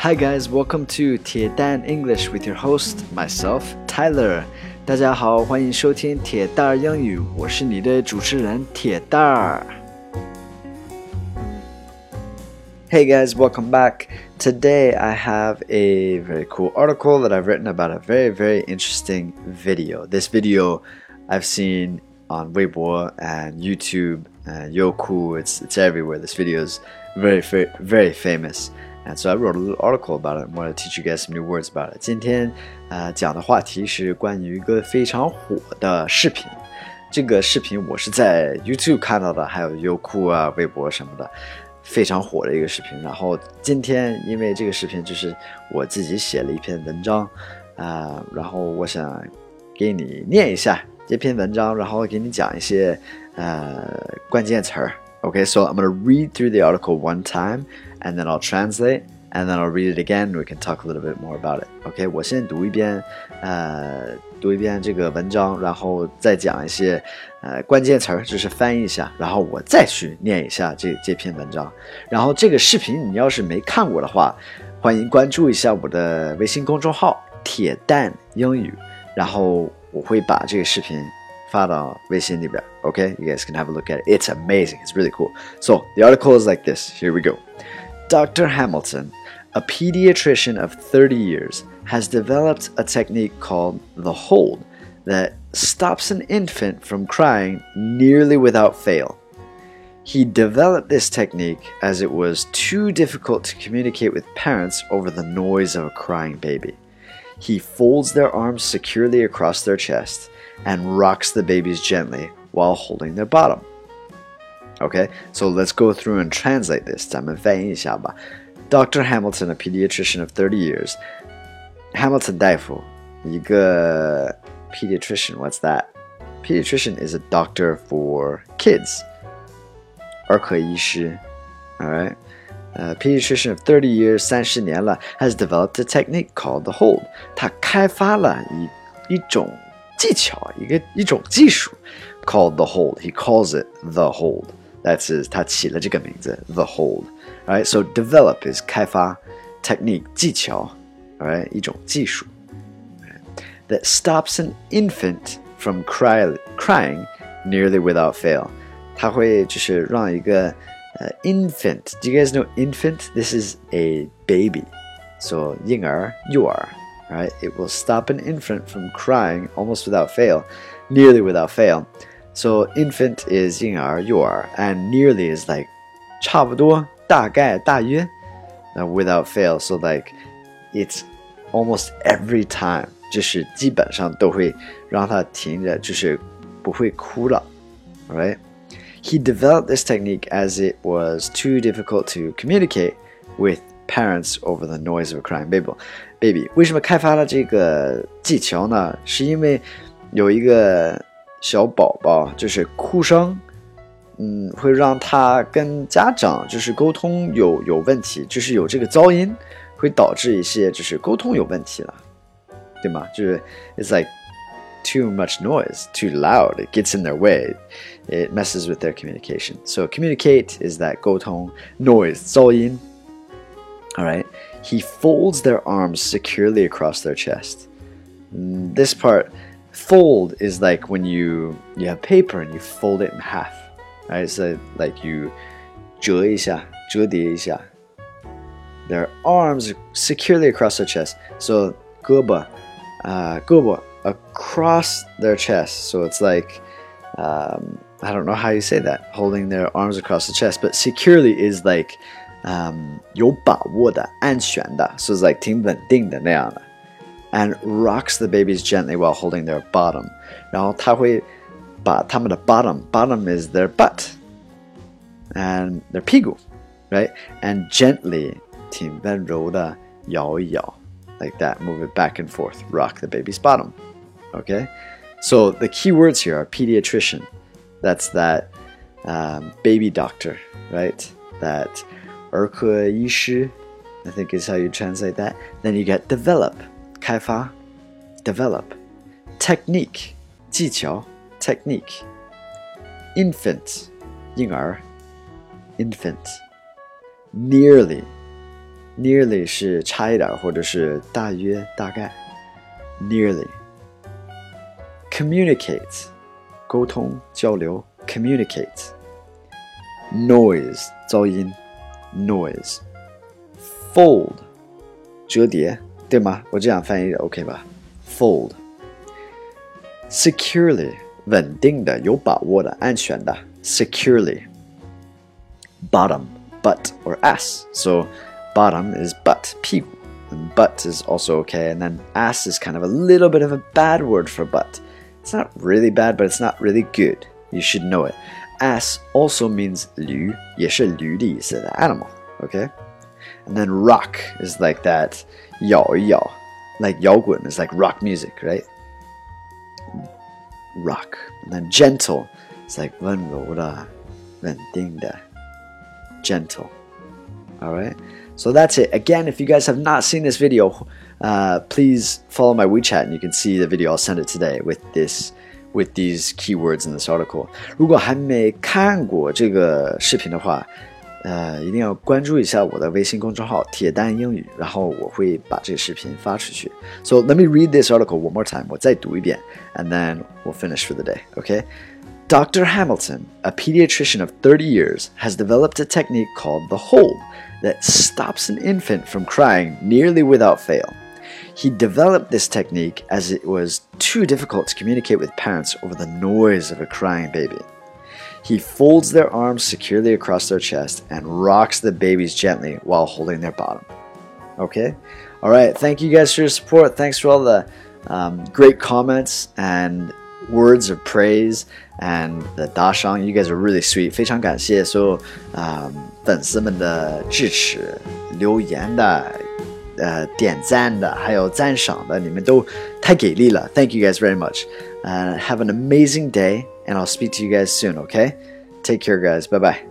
Hi guys, welcome to 铁蛋 English with your host myself tyler hey guys, welcome back. Today I have a very cool article that I've written about a very, very interesting video. This video I've seen on Weibo and YouTube and Youku. It's it's everywhere. This video is very very, very famous. And so I wrote a little article about it. Want to teach you guys some new words about it. 今天呃讲的话题是关于一个非常火的视频。这个视频我是在 YouTube 看到的，还有优酷啊、微博什么的。非常火的一个视频，然后今天因为这个视频就是我自己写了一篇文章，啊、然后我想给你念一下这篇文章，然后给你讲一些呃关键词儿。Okay, so I'm gonna read through the article one time, and then I'll translate, and then I'll read it again. We can talk a little bit more about it. OK，我先读一遍，呃，读一遍这个文章，然后再讲一些呃关键词儿，就是翻译一下，然后我再去念一下这这篇文章。然后这个视频你要是没看过的话，欢迎关注一下我的微信公众号“铁蛋英语”，然后我会把这个视频。found on Weixin Okay, you guys can have a look at it. It's amazing. It's really cool. So the article is like this. Here we go. Dr. Hamilton, a pediatrician of 30 years, has developed a technique called the hold that stops an infant from crying nearly without fail. He developed this technique as it was too difficult to communicate with parents over the noise of a crying baby. He folds their arms securely across their chest and rocks the babies gently while holding their bottom. Okay, so let's go through and translate this. Dr. Hamilton, a pediatrician of 30 years. Hamilton 大夫，一个 pediatrician. What's that? Pediatrician is a doctor for kids. 儿科医师. All right. A pediatrician of 30 years, 30年了, has developed a technique called the hold. 他开发了一一种 技巧，一个一种技术，called the hold. He calls it the hold. That's his. 他起了这个名字，the hold. Right. So develop is 开发，technique 技巧，right 一种技术。That stops an infant from cry crying nearly without fail. 它会就是让一个呃 infant. Do you guys know infant? This is a baby. So 婴儿，幼儿。 right? It will stop an infant from crying almost without fail, nearly without fail. So infant is 婴儿幼儿 and nearly is like 差不多大概大约 uh, without fail. So like it's almost every time 就是基本上都会让他停着，就是不会哭了，right? He developed this technique as it was too difficult to communicate with parents over the noise of a crying baby. Baby，为什么开发了这个技巧呢？是因为有一个小宝宝，就是哭声，嗯，会让他跟家长就是沟通有有问题，就是有这个噪音，会导致一些就是沟通有问题了，对吗？就是 it's like too much noise, too loud, it gets in their way, it messes with their communication. So communicate is that 沟通 noise 噪音。 All right. He folds their arms securely across their chest. Mm, this part, fold is like when you you have paper and you fold it in half, right? So like you 折一下,折叠一下. Their arms securely across their chest. So 胳膊, uh, 胳膊 across their chest. So it's like um, I don't know how you say that, holding their arms across the chest, but securely is like um, 有把握的、安全的，so it's like 挺稳定的那样的。And rocks the babies gently while holding their bottom，然后他会把他们的 bottom，bottom is their butt，and their 屁股，right？And gently 挺温柔的摇一摇，like that，move it back and forth，rock the baby's bottom。Okay, so the key words here are pediatrician. That's that um, baby doctor, right? That 儿科医师, I think is how you translate that. Then you get develop, 开发, develop. Technique, 技巧, technique. Infant, 婴儿, infant. Nearly, ，nearly 是差一点或者是大约大概，nearly。communicate 沟通交流，communicate。noise 噪音 ，noise。fold 折叠，对吗？我这样翻译 OK 吧？fold。securely 稳定的、有把握的、安全的，securely。bottom, butt, or ass. So bottom is butt, 屁股 and butt is also okay. And then ass is kind of a little bit of a bad word for butt. It's not really bad, but it's not really good. You should know it. Ass also means 驴,也是驴的意思, the animal, okay? And then rock is like that 摇一摇, like 摇滚 is like rock music, right? Rock. And then gentle is like 温柔的,稳定的 gentle. All right. So that's it. Again, if you guys have not seen this video, uh, please follow my WeChat and you can see the video. I'll send it today with this with these keywords in this article. 如果还没看过这个视频的话，呃，一定要关注一下我的微信公众号“铁蛋英语”，然后我会把这个视频发出去。So let me read this article one more time. 我再读一遍，and then we'll finish for the day. Okay. Dr. Hamilton, a pediatrician of 30 years, has developed a technique called the hold that stops an infant from crying nearly without fail. He developed this technique as it was too difficult to communicate with parents over the noise of a crying baby. He folds their arms securely across their chest and rocks the babies gently while holding their bottom. Okay? All right. Thank you guys for your support. Thanks for all the um, great comments and words of praise and the 打赏，you guys are really sweet，非常感谢所有啊、um, 粉丝们的支持、留言的、 呃点赞的，还有赞赏的，你们都太给力了，Thank you guys very much. Uh, have an amazing day, and I'll speak to you guys soon. Okay, take care, guys. Bye bye.